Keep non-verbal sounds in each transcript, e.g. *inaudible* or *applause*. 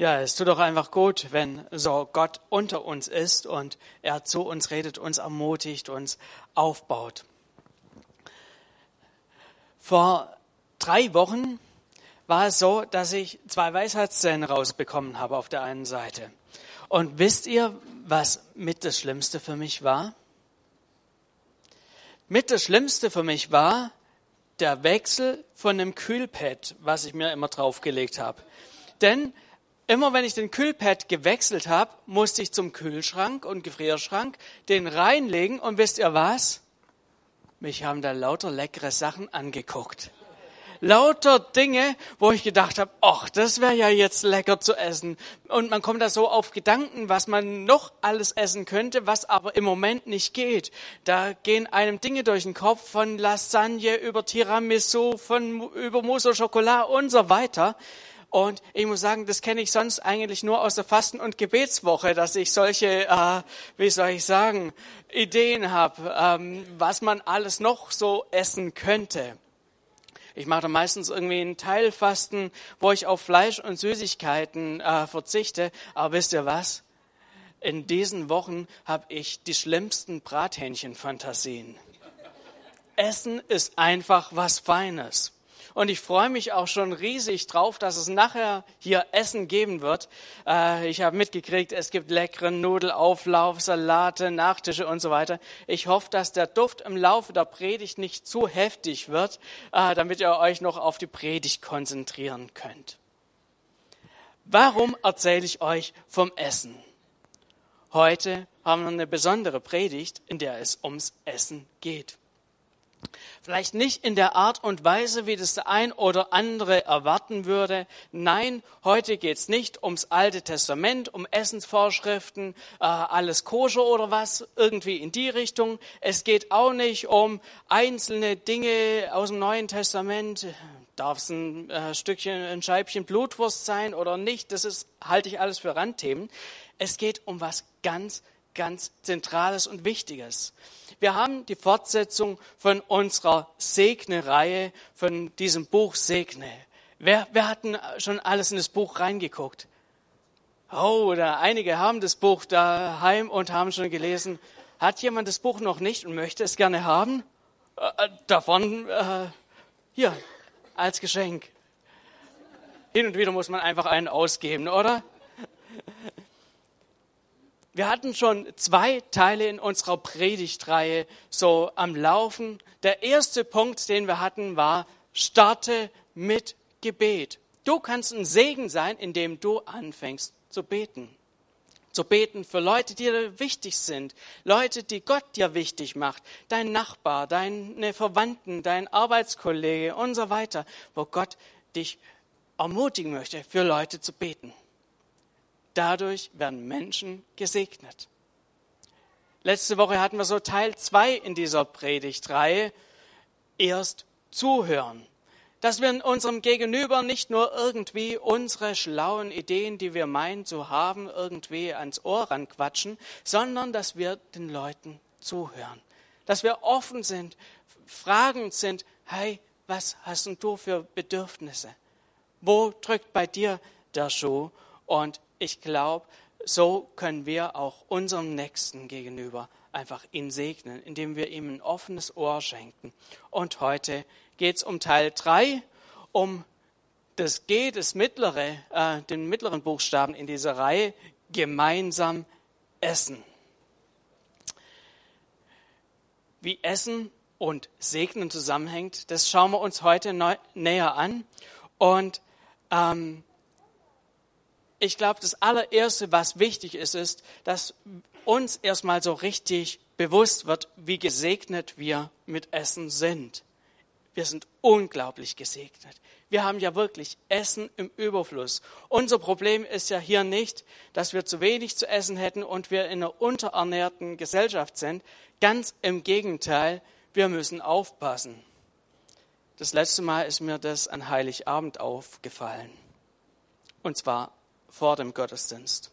Ja, es tut doch einfach gut, wenn so Gott unter uns ist und er zu uns redet, uns ermutigt, uns aufbaut. Vor drei Wochen war es so, dass ich zwei Weisheitszähne rausbekommen habe auf der einen Seite. Und wisst ihr, was mit das Schlimmste für mich war? Mit das Schlimmste für mich war der Wechsel von dem Kühlpad, was ich mir immer draufgelegt habe. Denn Immer wenn ich den Kühlpad gewechselt habe, musste ich zum Kühlschrank und Gefrierschrank den reinlegen und wisst ihr was? Mich haben da lauter leckere Sachen angeguckt. Lauter Dinge, wo ich gedacht habe, ach, das wäre ja jetzt lecker zu essen. Und man kommt da so auf Gedanken, was man noch alles essen könnte, was aber im Moment nicht geht. Da gehen einem Dinge durch den Kopf von Lasagne über Tiramisu, von über Mousse au Chocolat und so weiter. Und ich muss sagen, das kenne ich sonst eigentlich nur aus der Fasten- und Gebetswoche, dass ich solche, äh, wie soll ich sagen, Ideen habe, ähm, was man alles noch so essen könnte. Ich mache da meistens irgendwie einen Teilfasten, wo ich auf Fleisch und Süßigkeiten äh, verzichte. Aber wisst ihr was? In diesen Wochen habe ich die schlimmsten Brathähnchenfantasien. Essen ist einfach was Feines. Und ich freue mich auch schon riesig drauf, dass es nachher hier Essen geben wird. Äh, ich habe mitgekriegt, es gibt leckeren Nudelauflauf, Salate, Nachtische und so weiter. Ich hoffe, dass der Duft im Laufe der Predigt nicht zu heftig wird, äh, damit ihr euch noch auf die Predigt konzentrieren könnt. Warum erzähle ich euch vom Essen? Heute haben wir eine besondere Predigt, in der es ums Essen geht. Vielleicht nicht in der Art und Weise, wie das der ein oder andere erwarten würde. Nein, heute geht es nicht ums Alte Testament, um Essensvorschriften, äh, alles koscher oder was, irgendwie in die Richtung. Es geht auch nicht um einzelne Dinge aus dem Neuen Testament. Darf es ein äh, Stückchen, ein Scheibchen Blutwurst sein oder nicht? Das ist, halte ich alles für Randthemen. Es geht um was ganz, ganz Zentrales und Wichtiges. Wir haben die Fortsetzung von unserer Segne-Reihe, von diesem Buch Segne. Wer, wer hat schon alles in das Buch reingeguckt? Oh, da einige haben das Buch daheim und haben schon gelesen. Hat jemand das Buch noch nicht und möchte es gerne haben? Äh, davon äh, hier als Geschenk. Hin und wieder muss man einfach einen ausgeben, oder? Wir hatten schon zwei Teile in unserer Predigtreihe so am Laufen. Der erste Punkt, den wir hatten, war, starte mit Gebet. Du kannst ein Segen sein, indem du anfängst zu beten. Zu beten für Leute, die dir wichtig sind, Leute, die Gott dir wichtig macht, dein Nachbar, deine Verwandten, dein Arbeitskollege und so weiter, wo Gott dich ermutigen möchte, für Leute zu beten. Dadurch werden Menschen gesegnet. Letzte Woche hatten wir so Teil zwei in dieser Predigtreihe. Erst zuhören. Dass wir in unserem Gegenüber nicht nur irgendwie unsere schlauen Ideen, die wir meinen zu haben, irgendwie ans Ohr ranquatschen, sondern dass wir den Leuten zuhören. Dass wir offen sind, fragend sind, hey, was hast du für Bedürfnisse? Wo drückt bei dir der Schuh? Und ich glaube, so können wir auch unserem Nächsten gegenüber einfach ihn segnen, indem wir ihm ein offenes Ohr schenken. Und heute geht es um Teil 3, um das G, das mittlere, äh, den mittleren Buchstaben in dieser Reihe, gemeinsam essen. Wie Essen und Segnen zusammenhängt, das schauen wir uns heute neu, näher an. Und ähm, ich glaube, das allererste, was wichtig ist, ist, dass uns erstmal so richtig bewusst wird, wie gesegnet wir mit Essen sind. Wir sind unglaublich gesegnet. Wir haben ja wirklich Essen im Überfluss. Unser Problem ist ja hier nicht, dass wir zu wenig zu essen hätten und wir in einer unterernährten Gesellschaft sind. Ganz im Gegenteil, wir müssen aufpassen. Das letzte Mal ist mir das an Heiligabend aufgefallen. Und zwar vor dem Gottesdienst.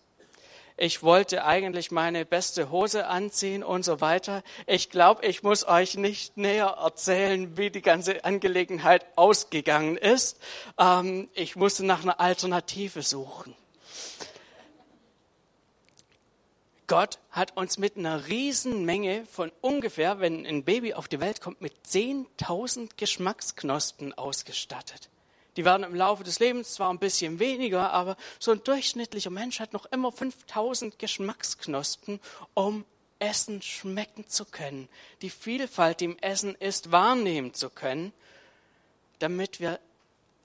Ich wollte eigentlich meine beste Hose anziehen und so weiter. Ich glaube, ich muss euch nicht näher erzählen, wie die ganze Angelegenheit ausgegangen ist. Ähm, ich musste nach einer Alternative suchen. Gott hat uns mit einer riesen Menge von ungefähr, wenn ein Baby auf die Welt kommt, mit 10.000 Geschmacksknospen ausgestattet. Die werden im Laufe des Lebens zwar ein bisschen weniger, aber so ein durchschnittlicher Mensch hat noch immer 5000 Geschmacksknospen, um Essen schmecken zu können, die Vielfalt, die im Essen ist, wahrnehmen zu können, damit wir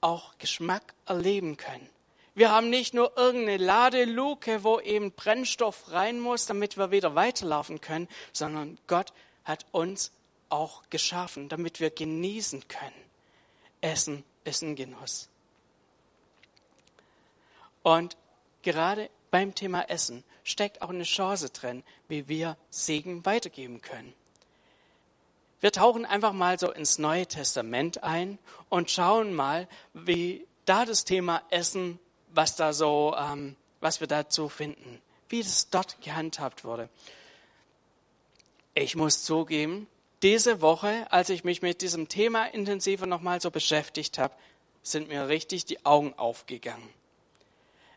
auch Geschmack erleben können. Wir haben nicht nur irgendeine Ladeluke, wo eben Brennstoff rein muss, damit wir wieder weiterlaufen können, sondern Gott hat uns auch geschaffen, damit wir genießen können. Essen ist ein Genuss. Und gerade beim Thema Essen steckt auch eine Chance drin, wie wir Segen weitergeben können. Wir tauchen einfach mal so ins Neue Testament ein und schauen mal, wie da das Thema Essen, was da so, ähm, was wir dazu finden, wie das dort gehandhabt wurde. Ich muss zugeben, diese Woche, als ich mich mit diesem Thema intensiver nochmal so beschäftigt habe, sind mir richtig die Augen aufgegangen.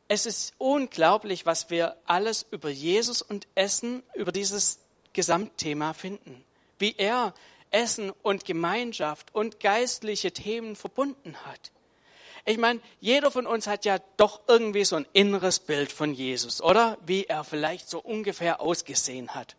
Es ist unglaublich, was wir alles über Jesus und Essen, über dieses Gesamtthema finden. Wie er Essen und Gemeinschaft und geistliche Themen verbunden hat. Ich meine, jeder von uns hat ja doch irgendwie so ein inneres Bild von Jesus, oder? Wie er vielleicht so ungefähr ausgesehen hat.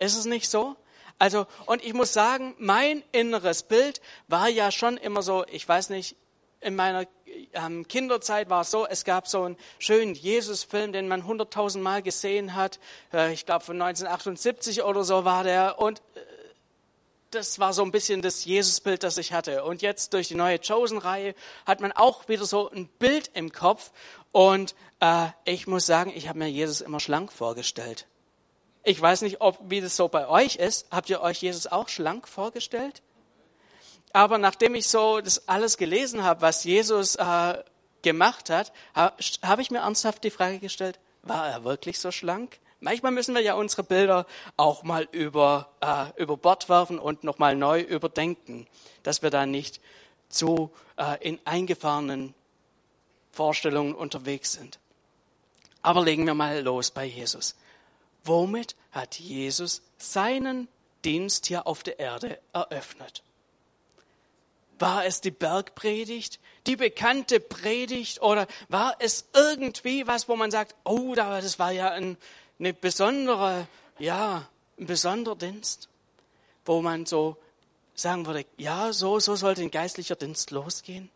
Ist es nicht so? Also, und ich muss sagen, mein inneres Bild war ja schon immer so, ich weiß nicht, in meiner ähm, Kinderzeit war es so, es gab so einen schönen Jesus-Film, den man hunderttausend Mal gesehen hat. Äh, ich glaube von 1978 oder so war der. Und äh, das war so ein bisschen das Jesusbild, das ich hatte. Und jetzt durch die neue Chosen-Reihe hat man auch wieder so ein Bild im Kopf. Und äh, ich muss sagen, ich habe mir Jesus immer schlank vorgestellt. Ich weiß nicht, ob wie das so bei euch ist. Habt ihr euch Jesus auch schlank vorgestellt? Aber nachdem ich so das alles gelesen habe, was Jesus äh, gemacht hat, habe ich mir ernsthaft die Frage gestellt, war er wirklich so schlank? Manchmal müssen wir ja unsere Bilder auch mal über, äh, über Bord werfen und nochmal neu überdenken, dass wir da nicht zu äh, in eingefahrenen Vorstellungen unterwegs sind. Aber legen wir mal los bei Jesus. Womit hat Jesus seinen Dienst hier auf der Erde eröffnet? War es die Bergpredigt, die bekannte Predigt oder war es irgendwie was, wo man sagt, oh, das war ja ein, eine besondere, ja, ein besonderer Dienst, wo man so sagen würde, ja, so, so sollte ein geistlicher Dienst losgehen?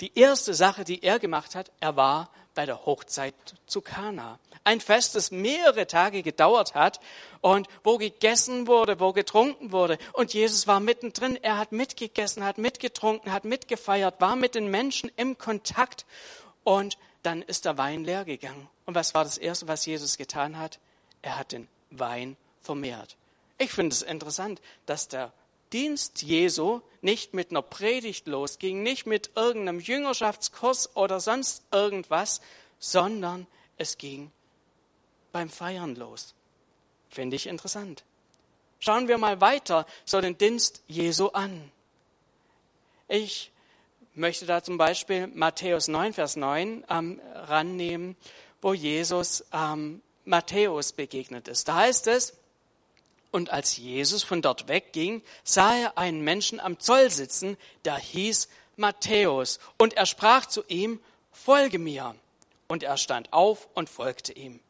Die erste Sache, die er gemacht hat, er war bei der Hochzeit zu Kana. Ein Fest, das mehrere Tage gedauert hat und wo gegessen wurde, wo getrunken wurde. Und Jesus war mittendrin. Er hat mitgegessen, hat mitgetrunken, hat mitgefeiert, war mit den Menschen im Kontakt. Und dann ist der Wein leer gegangen. Und was war das Erste, was Jesus getan hat? Er hat den Wein vermehrt. Ich finde es interessant, dass der Dienst Jesu nicht mit einer Predigt losging, nicht mit irgendeinem Jüngerschaftskurs oder sonst irgendwas, sondern es ging beim Feiern los. Finde ich interessant. Schauen wir mal weiter so den Dienst Jesu an. Ich möchte da zum Beispiel Matthäus 9, Vers 9 ähm, rannehmen, wo Jesus ähm, Matthäus begegnet ist. Da heißt es, und als Jesus von dort wegging, sah er einen Menschen am Zoll sitzen, der hieß Matthäus. Und er sprach zu ihm, folge mir. Und er stand auf und folgte ihm.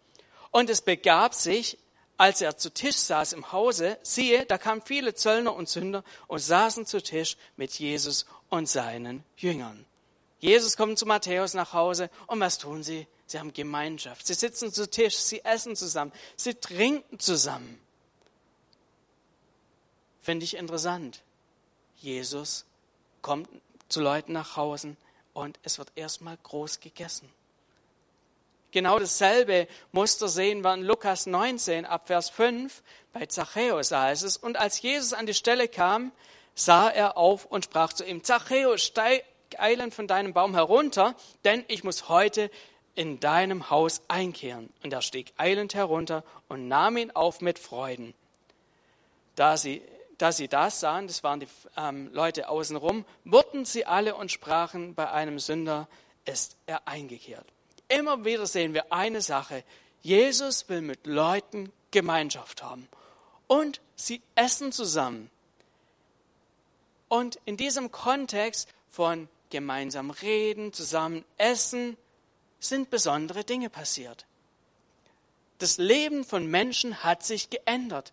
Und es begab sich, als er zu Tisch saß im Hause, siehe, da kamen viele Zöllner und Sünder und saßen zu Tisch mit Jesus und seinen Jüngern. Jesus kommt zu Matthäus nach Hause und was tun sie? Sie haben Gemeinschaft. Sie sitzen zu Tisch, sie essen zusammen, sie trinken zusammen. Finde ich interessant. Jesus kommt zu Leuten nach Hause und es wird erstmal groß gegessen. Genau dasselbe Muster sehen wir in Lukas 19 ab Vers 5 bei Zachäus heißt es. Und als Jesus an die Stelle kam, sah er auf und sprach zu ihm, Zachäus, steig eilend von deinem Baum herunter, denn ich muss heute in deinem Haus einkehren. Und er stieg eilend herunter und nahm ihn auf mit Freuden. Da sie da sie das sahen, das waren die ähm, Leute außenrum, wurden sie alle und sprachen, bei einem Sünder ist er eingekehrt. Immer wieder sehen wir eine Sache. Jesus will mit Leuten Gemeinschaft haben. Und sie essen zusammen. Und in diesem Kontext von gemeinsam reden, zusammen essen, sind besondere Dinge passiert. Das Leben von Menschen hat sich geändert.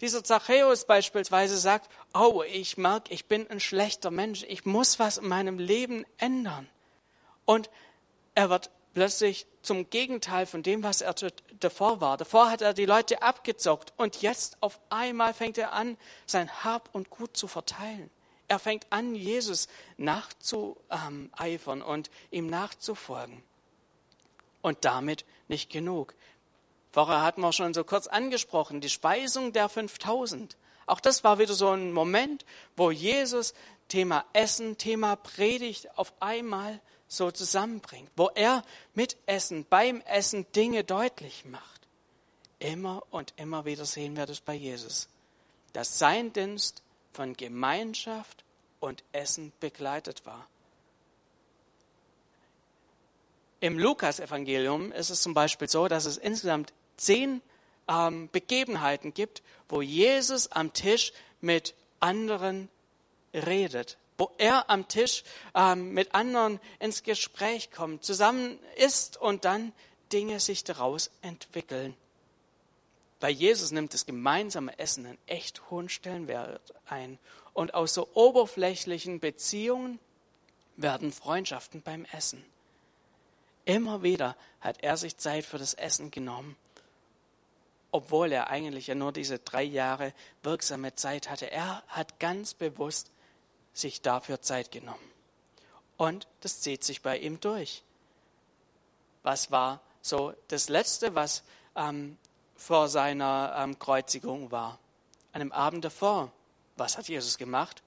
Dieser Zachäus beispielsweise sagt, oh, ich merke, ich bin ein schlechter Mensch, ich muss was in meinem Leben ändern. Und er wird plötzlich zum Gegenteil von dem, was er davor war. Davor hat er die Leute abgezockt und jetzt auf einmal fängt er an, sein Hab und Gut zu verteilen. Er fängt an, Jesus nachzueifern und ihm nachzufolgen. Und damit nicht genug. Vorher hatten wir schon so kurz angesprochen, die Speisung der 5000. Auch das war wieder so ein Moment, wo Jesus Thema Essen, Thema Predigt auf einmal so zusammenbringt, wo er mit Essen, beim Essen Dinge deutlich macht. Immer und immer wieder sehen wir das bei Jesus, dass sein Dienst von Gemeinschaft und Essen begleitet war. Im Lukas-Evangelium ist es zum Beispiel so, dass es insgesamt zehn ähm, Begebenheiten gibt, wo Jesus am Tisch mit anderen redet, wo er am Tisch ähm, mit anderen ins Gespräch kommt, zusammen isst und dann Dinge sich daraus entwickeln. Bei Jesus nimmt das gemeinsame Essen einen echt hohen Stellenwert ein. Und aus so oberflächlichen Beziehungen werden Freundschaften beim Essen. Immer wieder hat er sich Zeit für das Essen genommen, obwohl er eigentlich ja nur diese drei Jahre wirksame Zeit hatte. Er hat ganz bewusst sich dafür Zeit genommen. Und das zieht sich bei ihm durch. Was war so das Letzte, was ähm, vor seiner ähm, Kreuzigung war? An dem Abend davor. Was hat Jesus gemacht?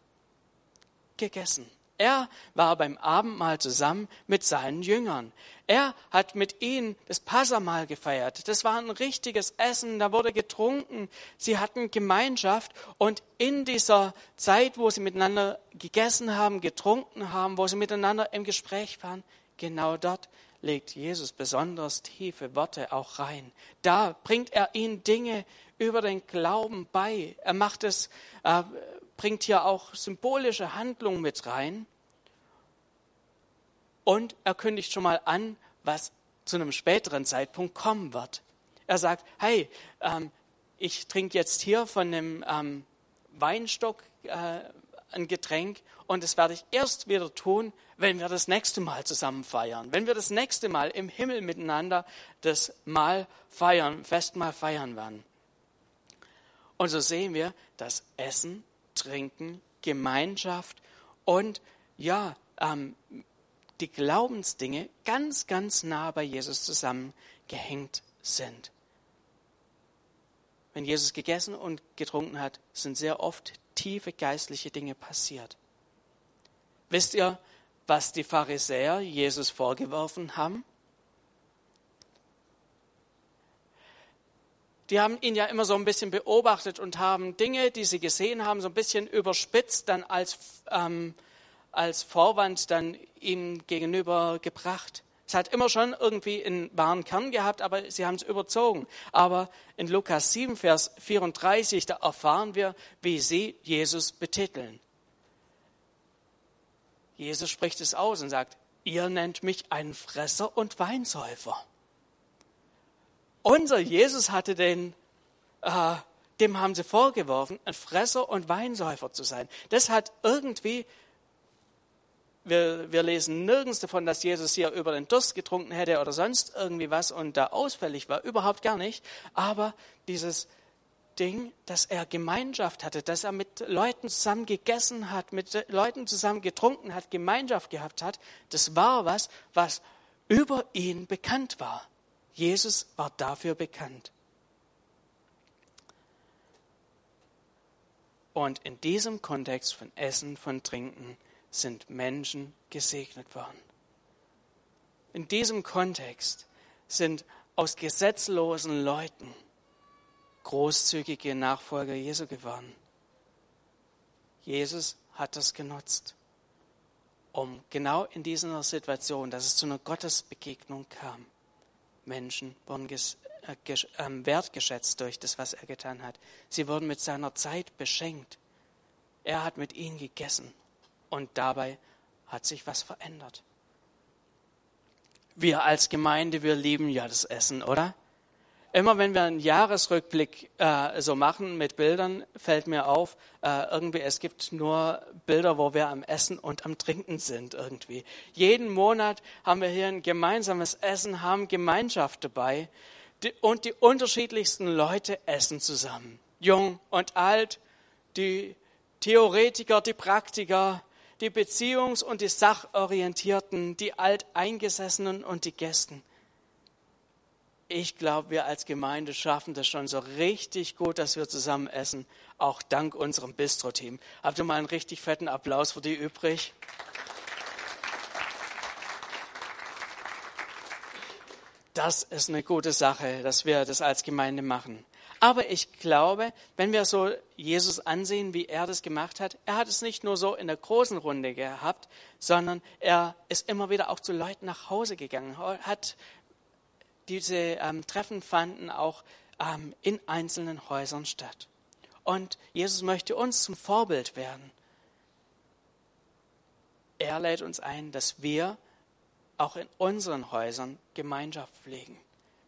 Gegessen. Er war beim Abendmahl zusammen mit seinen Jüngern. Er hat mit ihnen das Passamal gefeiert. Das war ein richtiges Essen, da wurde getrunken. Sie hatten Gemeinschaft und in dieser Zeit, wo sie miteinander gegessen haben, getrunken haben, wo sie miteinander im Gespräch waren, genau dort legt Jesus besonders tiefe Worte auch rein. Da bringt er ihnen Dinge über den Glauben bei. Er macht es, äh, bringt hier auch symbolische Handlungen mit rein. Und er kündigt schon mal an, was zu einem späteren Zeitpunkt kommen wird. Er sagt, hey, ähm, ich trinke jetzt hier von einem ähm, Weinstock äh, ein Getränk und das werde ich erst wieder tun, wenn wir das nächste Mal zusammen feiern. Wenn wir das nächste Mal im Himmel miteinander das Mal feiern, Festmahl feiern werden. Und so sehen wir, dass Essen, Trinken, Gemeinschaft und ja, ähm, die Glaubensdinge ganz, ganz nah bei Jesus zusammengehängt sind. Wenn Jesus gegessen und getrunken hat, sind sehr oft tiefe geistliche Dinge passiert. Wisst ihr, was die Pharisäer Jesus vorgeworfen haben? Die haben ihn ja immer so ein bisschen beobachtet und haben Dinge, die sie gesehen haben, so ein bisschen überspitzt dann als, ähm, als Vorwand dann ihm gegenüber gebracht. Es hat immer schon irgendwie einen wahren Kern gehabt, aber sie haben es überzogen. Aber in Lukas 7, Vers 34, da erfahren wir, wie sie Jesus betiteln. Jesus spricht es aus und sagt, ihr nennt mich einen Fresser und Weinsäufer. Unser Jesus hatte den, äh, dem haben sie vorgeworfen, ein Fresser und Weinsäufer zu sein. Das hat irgendwie wir, wir lesen nirgends davon, dass Jesus hier über den Durst getrunken hätte oder sonst irgendwie was und da ausfällig war. Überhaupt gar nicht. Aber dieses Ding, dass er Gemeinschaft hatte, dass er mit Leuten zusammen gegessen hat, mit Leuten zusammen getrunken hat, Gemeinschaft gehabt hat, das war was, was über ihn bekannt war. Jesus war dafür bekannt. Und in diesem Kontext von Essen, von Trinken, sind Menschen gesegnet worden. In diesem Kontext sind aus gesetzlosen Leuten großzügige Nachfolger Jesu geworden. Jesus hat das genutzt. um genau in dieser Situation, dass es zu einer Gottesbegegnung kam. Menschen wurden äh, ges, äh, wertgeschätzt durch das, was er getan hat. Sie wurden mit seiner Zeit beschenkt. Er hat mit ihnen gegessen und dabei hat sich was verändert. Wir als Gemeinde, wir lieben ja das Essen, oder? Immer wenn wir einen Jahresrückblick äh, so machen mit Bildern, fällt mir auf, äh, irgendwie es gibt nur Bilder, wo wir am Essen und am Trinken sind irgendwie. Jeden Monat haben wir hier ein gemeinsames Essen, haben Gemeinschaft dabei die, und die unterschiedlichsten Leute essen zusammen. Jung und alt, die Theoretiker, die Praktiker, die Beziehungs- und die Sachorientierten, die Alteingesessenen und die Gästen ich glaube, wir als Gemeinde schaffen das schon so richtig gut, dass wir zusammen essen, auch dank unserem Bistro-Team. Habt ihr mal einen richtig fetten Applaus für die übrig? Das ist eine gute Sache, dass wir das als Gemeinde machen. Aber ich glaube, wenn wir so Jesus ansehen, wie er das gemacht hat, er hat es nicht nur so in der großen Runde gehabt, sondern er ist immer wieder auch zu Leuten nach Hause gegangen, hat diese ähm, Treffen fanden auch ähm, in einzelnen Häusern statt. Und Jesus möchte uns zum Vorbild werden. Er lädt uns ein, dass wir auch in unseren Häusern Gemeinschaft pflegen.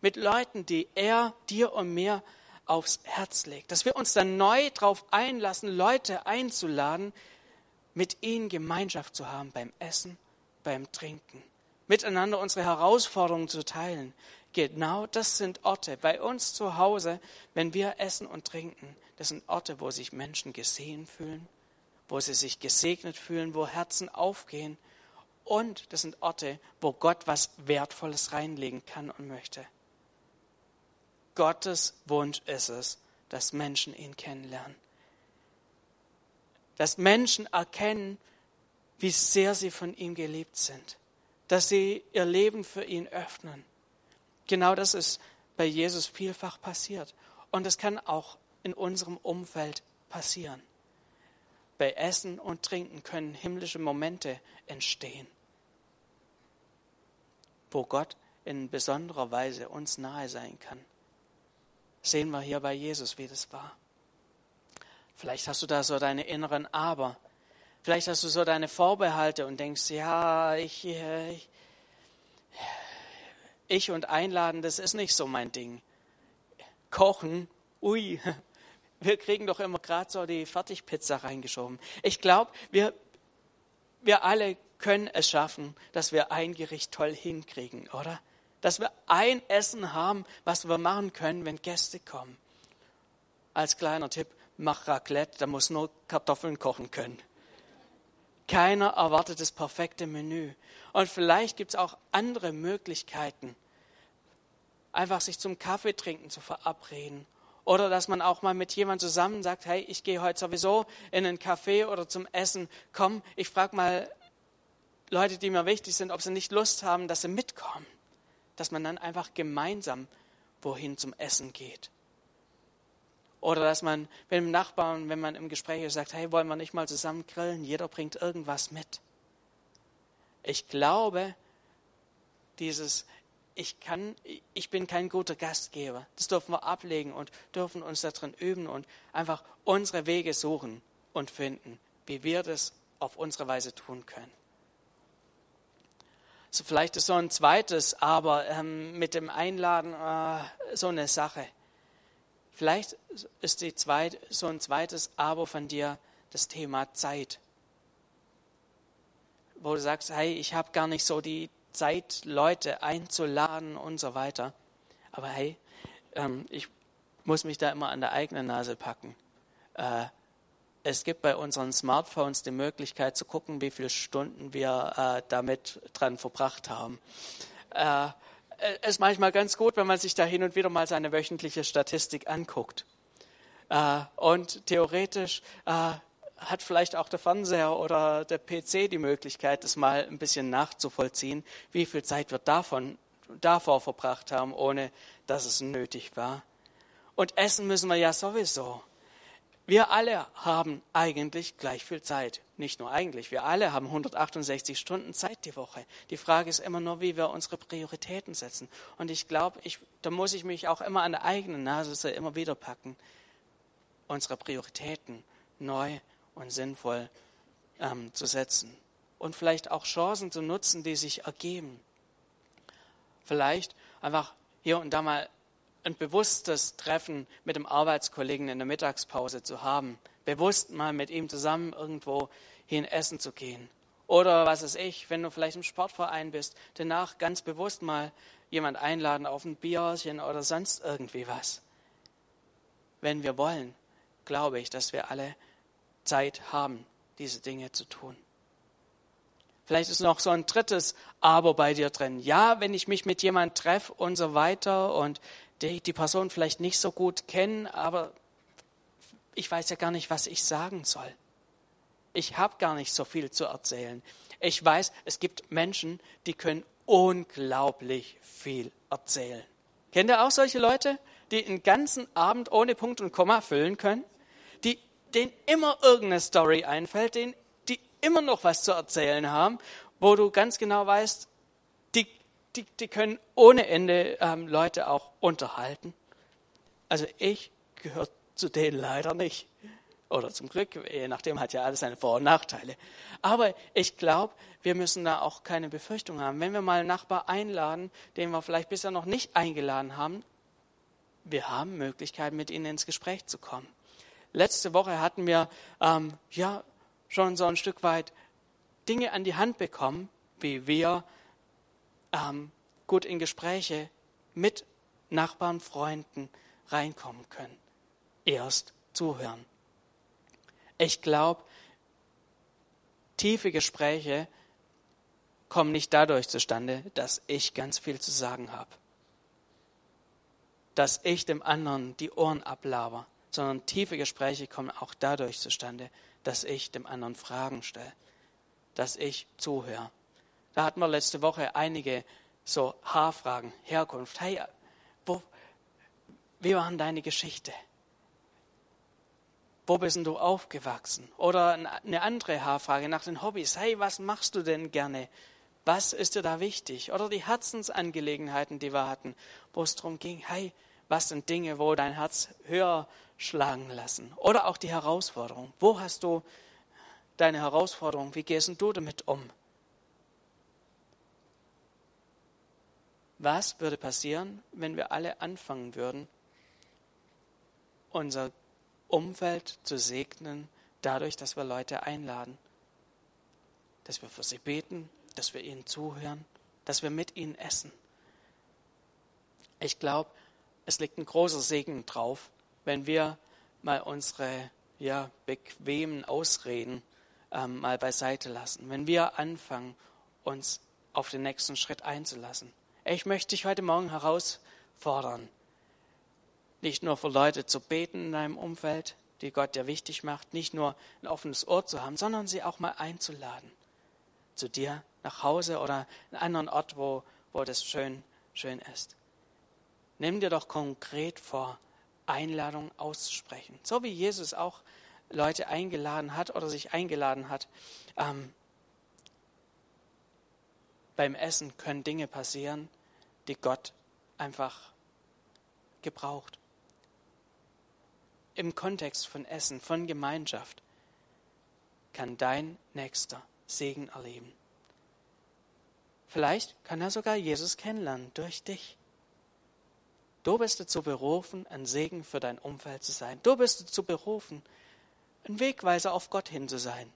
Mit Leuten, die er dir und mir aufs Herz legt. Dass wir uns dann neu darauf einlassen, Leute einzuladen, mit ihnen Gemeinschaft zu haben beim Essen, beim Trinken. Miteinander unsere Herausforderungen zu teilen, Genau das sind Orte bei uns zu Hause, wenn wir essen und trinken. Das sind Orte, wo sich Menschen gesehen fühlen, wo sie sich gesegnet fühlen, wo Herzen aufgehen. Und das sind Orte, wo Gott was Wertvolles reinlegen kann und möchte. Gottes Wunsch ist es, dass Menschen ihn kennenlernen. Dass Menschen erkennen, wie sehr sie von ihm geliebt sind. Dass sie ihr Leben für ihn öffnen Genau das ist bei Jesus vielfach passiert. Und es kann auch in unserem Umfeld passieren. Bei Essen und Trinken können himmlische Momente entstehen, wo Gott in besonderer Weise uns nahe sein kann. Sehen wir hier bei Jesus, wie das war. Vielleicht hast du da so deine inneren Aber. Vielleicht hast du so deine Vorbehalte und denkst, ja, ich, äh, ich, ich und einladen, das ist nicht so mein Ding. Kochen, ui, *laughs* wir kriegen doch immer gerade so die Fertigpizza reingeschoben. Ich glaube, wir, wir alle können es schaffen, dass wir ein Gericht toll hinkriegen, oder? Dass wir ein Essen haben, was wir machen können, wenn Gäste kommen. Als kleiner Tipp, mach Raclette, da muss nur Kartoffeln kochen können. Keiner erwartet das perfekte Menü. Und vielleicht gibt es auch andere Möglichkeiten, einfach sich zum Kaffee trinken zu verabreden. Oder dass man auch mal mit jemandem zusammen sagt, hey, ich gehe heute sowieso in einen Café oder zum Essen. Komm, ich frage mal Leute, die mir wichtig sind, ob sie nicht Lust haben, dass sie mitkommen. Dass man dann einfach gemeinsam wohin zum Essen geht. Oder dass man mit dem Nachbarn, wenn man im Gespräch ist, sagt, hey, wollen wir nicht mal zusammen grillen? Jeder bringt irgendwas mit. Ich glaube, dieses ich kann, ich bin kein guter Gastgeber. Das dürfen wir ablegen und dürfen uns darin üben und einfach unsere Wege suchen und finden, wie wir das auf unsere Weise tun können. So vielleicht ist so ein zweites, aber ähm, mit dem Einladen äh, so eine Sache. Vielleicht ist die zweit, so ein zweites Aber von dir das Thema Zeit. Wo du sagst, hey, ich habe gar nicht so die Zeit, Leute einzuladen und so weiter. Aber hey, ähm, ich muss mich da immer an der eigenen Nase packen. Äh, es gibt bei unseren Smartphones die Möglichkeit zu gucken, wie viele Stunden wir äh, damit dran verbracht haben. Äh, es ist manchmal ganz gut, wenn man sich da hin und wieder mal seine wöchentliche Statistik anguckt. Äh, und theoretisch äh, hat vielleicht auch der Fernseher oder der PC die Möglichkeit, das mal ein bisschen nachzuvollziehen, wie viel Zeit wir davon, davor verbracht haben, ohne dass es nötig war. Und essen müssen wir ja sowieso. Wir alle haben eigentlich gleich viel Zeit. Nicht nur eigentlich, wir alle haben 168 Stunden Zeit die Woche. Die Frage ist immer nur, wie wir unsere Prioritäten setzen. Und ich glaube, da muss ich mich auch immer an der eigenen Nase immer wieder packen, unsere Prioritäten neu und sinnvoll ähm, zu setzen. Und vielleicht auch Chancen zu nutzen, die sich ergeben. Vielleicht einfach hier und da mal ein bewusstes Treffen mit dem Arbeitskollegen in der Mittagspause zu haben, bewusst mal mit ihm zusammen irgendwo hin essen zu gehen. Oder was weiß ich, wenn du vielleicht im Sportverein bist, danach ganz bewusst mal jemand einladen auf ein Bierchen oder sonst irgendwie was. Wenn wir wollen, glaube ich, dass wir alle Zeit haben, diese Dinge zu tun. Vielleicht ist noch so ein drittes Aber bei dir drin. Ja, wenn ich mich mit jemand treffe und so weiter und die, die Person vielleicht nicht so gut kennen, aber ich weiß ja gar nicht, was ich sagen soll. Ich habe gar nicht so viel zu erzählen. Ich weiß, es gibt Menschen, die können unglaublich viel erzählen. Kennt ihr auch solche Leute, die einen ganzen Abend ohne Punkt und Komma füllen können? Die, denen immer irgendeine Story einfällt, denen, die immer noch was zu erzählen haben, wo du ganz genau weißt, die, die können ohne Ende ähm, Leute auch unterhalten. Also ich gehöre zu denen leider nicht. Oder zum Glück, je nachdem hat ja alles seine Vor- und Nachteile. Aber ich glaube, wir müssen da auch keine Befürchtung haben. Wenn wir mal einen Nachbar einladen, den wir vielleicht bisher noch nicht eingeladen haben, wir haben Möglichkeiten, mit ihnen ins Gespräch zu kommen. Letzte Woche hatten wir ähm, ja schon so ein Stück weit Dinge an die Hand bekommen, wie wir ähm, gut in Gespräche mit Nachbarn, Freunden reinkommen können. Erst zuhören. Ich glaube, tiefe Gespräche kommen nicht dadurch zustande, dass ich ganz viel zu sagen habe. Dass ich dem anderen die Ohren ablaber, sondern tiefe Gespräche kommen auch dadurch zustande, dass ich dem anderen Fragen stelle, dass ich zuhöre. Da hatten wir letzte Woche einige so Haarfragen, Herkunft. Hey, wo, wie war deine Geschichte? Wo bist du aufgewachsen? Oder eine andere Haarfrage nach den Hobbys. Hey, was machst du denn gerne? Was ist dir da wichtig? Oder die Herzensangelegenheiten, die wir hatten, wo es darum ging, hey, was sind Dinge, wo dein Herz höher schlagen lassen? Oder auch die Herausforderung. Wo hast du deine Herausforderung? Wie gehst du damit um? Was würde passieren, wenn wir alle anfangen würden, unser Umfeld zu segnen, dadurch, dass wir Leute einladen, dass wir für sie beten, dass wir ihnen zuhören, dass wir mit ihnen essen. Ich glaube, es liegt ein großer Segen drauf, wenn wir mal unsere ja, bequemen Ausreden ähm, mal beiseite lassen, wenn wir anfangen, uns auf den nächsten Schritt einzulassen. Ich möchte dich heute Morgen herausfordern, nicht nur für Leute zu beten in deinem Umfeld, die Gott dir wichtig macht, nicht nur ein offenes Ohr zu haben, sondern sie auch mal einzuladen zu dir nach Hause oder einen anderen Ort, wo, wo das schön, schön ist. Nimm dir doch konkret vor, Einladungen auszusprechen. So wie Jesus auch Leute eingeladen hat oder sich eingeladen hat. Ähm, beim Essen können Dinge passieren, die Gott einfach gebraucht. Im Kontext von Essen, von Gemeinschaft, kann dein Nächster Segen erleben. Vielleicht kann er sogar Jesus kennenlernen durch dich. Du bist dazu berufen, ein Segen für dein Umfeld zu sein. Du bist dazu berufen, ein Wegweiser auf Gott hin zu sein.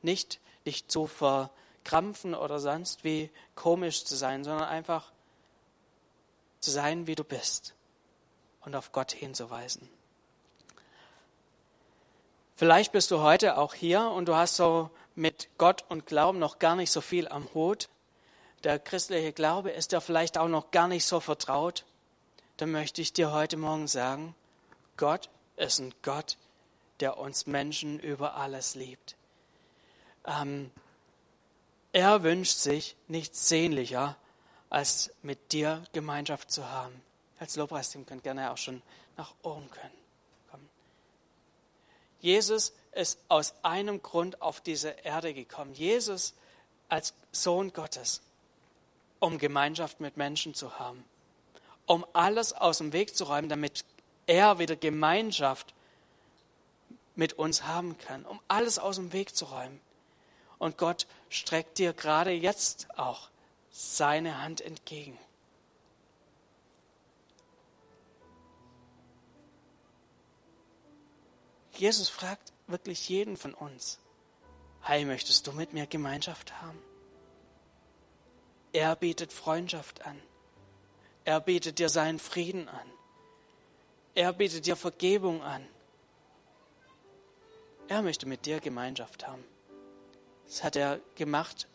Nicht dich zu ver, krampfen oder sonst wie komisch zu sein, sondern einfach zu sein, wie du bist und auf Gott hinzuweisen. Vielleicht bist du heute auch hier und du hast so mit Gott und Glauben noch gar nicht so viel am Hut. Der christliche Glaube ist dir vielleicht auch noch gar nicht so vertraut. Dann möchte ich dir heute Morgen sagen, Gott ist ein Gott, der uns Menschen über alles liebt. Ähm, er wünscht sich nichts sehnlicher, als mit dir Gemeinschaft zu haben. Als Lobpreisteam könnt gerne auch schon nach oben können. Kommen. Jesus ist aus einem Grund auf diese Erde gekommen. Jesus als Sohn Gottes, um Gemeinschaft mit Menschen zu haben, um alles aus dem Weg zu räumen, damit er wieder Gemeinschaft mit uns haben kann, um alles aus dem Weg zu räumen. Und Gott streckt dir gerade jetzt auch seine Hand entgegen. Jesus fragt wirklich jeden von uns, hey, möchtest du mit mir Gemeinschaft haben? Er bietet Freundschaft an. Er bietet dir seinen Frieden an. Er bietet dir Vergebung an. Er möchte mit dir Gemeinschaft haben. Das hat er gemacht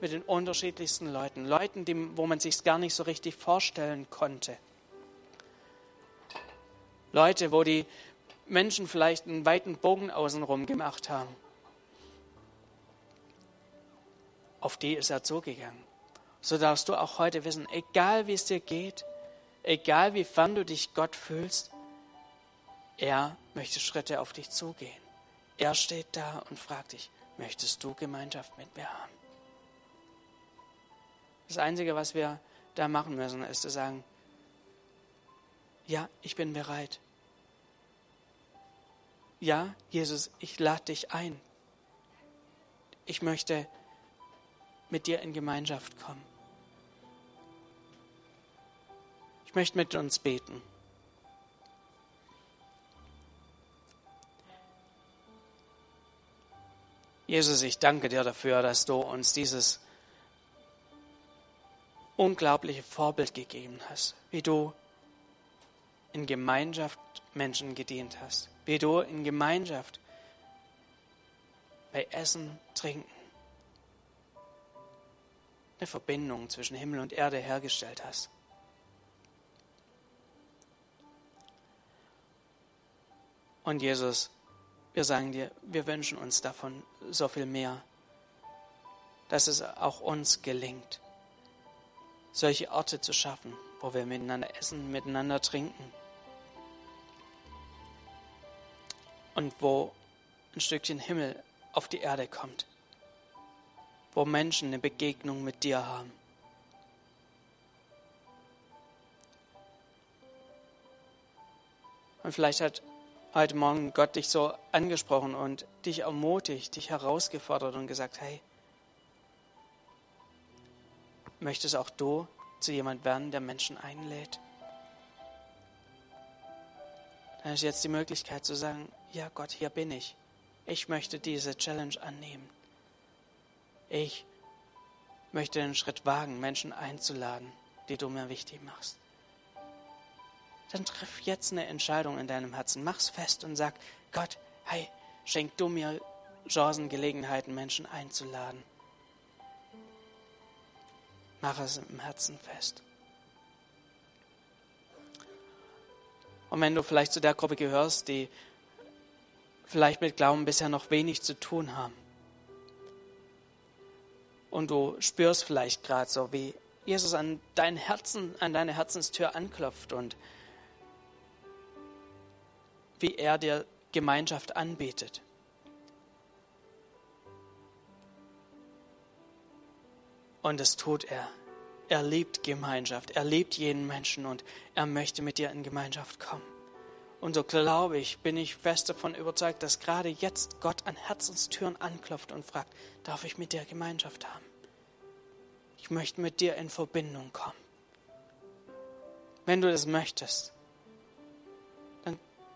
mit den unterschiedlichsten Leuten. Leuten, die, wo man sich gar nicht so richtig vorstellen konnte. Leute, wo die Menschen vielleicht einen weiten Bogen außenrum gemacht haben. Auf die ist er zugegangen. So darfst du auch heute wissen, egal wie es dir geht, egal wie fern du dich Gott fühlst, er möchte Schritte auf dich zugehen. Er steht da und fragt dich, möchtest du Gemeinschaft mit mir haben? Das Einzige, was wir da machen müssen, ist zu sagen, ja, ich bin bereit. Ja, Jesus, ich lade dich ein. Ich möchte mit dir in Gemeinschaft kommen. Ich möchte mit uns beten. Jesus, ich danke dir dafür, dass du uns dieses unglaubliche Vorbild gegeben hast, wie du in Gemeinschaft Menschen gedient hast, wie du in Gemeinschaft bei Essen, Trinken eine Verbindung zwischen Himmel und Erde hergestellt hast. Und Jesus, wir sagen dir, wir wünschen uns davon so viel mehr, dass es auch uns gelingt, solche Orte zu schaffen, wo wir miteinander essen, miteinander trinken und wo ein Stückchen Himmel auf die Erde kommt, wo Menschen eine Begegnung mit dir haben. Und vielleicht hat heute Morgen Gott dich so angesprochen und dich ermutigt, dich herausgefordert und gesagt, hey, möchtest auch du zu jemand werden, der Menschen einlädt? Dann ist jetzt die Möglichkeit zu sagen, ja Gott, hier bin ich. Ich möchte diese Challenge annehmen. Ich möchte den Schritt wagen, Menschen einzuladen, die du mir wichtig machst dann triff jetzt eine Entscheidung in deinem Herzen. Mach's fest und sag, Gott, hey, schenk du mir Chancen, Gelegenheiten, Menschen einzuladen. Mach es im Herzen fest. Und wenn du vielleicht zu der Gruppe gehörst, die vielleicht mit Glauben bisher noch wenig zu tun haben, und du spürst vielleicht gerade so, wie Jesus an dein Herzen, an deine Herzenstür anklopft und wie er dir Gemeinschaft anbietet. Und das tut er. Er liebt Gemeinschaft. Er liebt jeden Menschen und er möchte mit dir in Gemeinschaft kommen. Und so glaube ich, bin ich fest davon überzeugt, dass gerade jetzt Gott an Herzenstüren anklopft und fragt, darf ich mit dir Gemeinschaft haben? Ich möchte mit dir in Verbindung kommen. Wenn du das möchtest,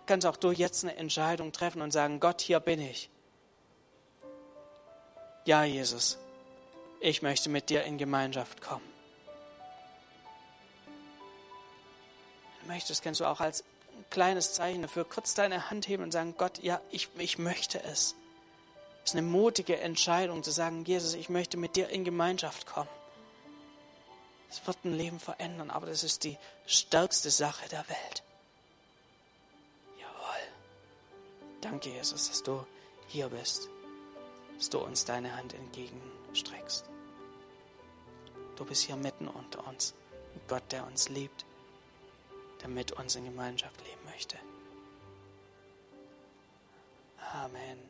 kannst auch du jetzt eine Entscheidung treffen und sagen, Gott, hier bin ich. Ja, Jesus, ich möchte mit dir in Gemeinschaft kommen. Wenn du möchtest, kannst du auch als kleines Zeichen dafür kurz deine Hand heben und sagen, Gott, ja, ich, ich möchte es. Es ist eine mutige Entscheidung zu sagen, Jesus, ich möchte mit dir in Gemeinschaft kommen. Es wird ein Leben verändern, aber das ist die stärkste Sache der Welt. Danke, Jesus, dass du hier bist, dass du uns deine Hand entgegenstreckst. Du bist hier mitten unter uns, ein Gott, der uns liebt, der mit uns in Gemeinschaft leben möchte. Amen.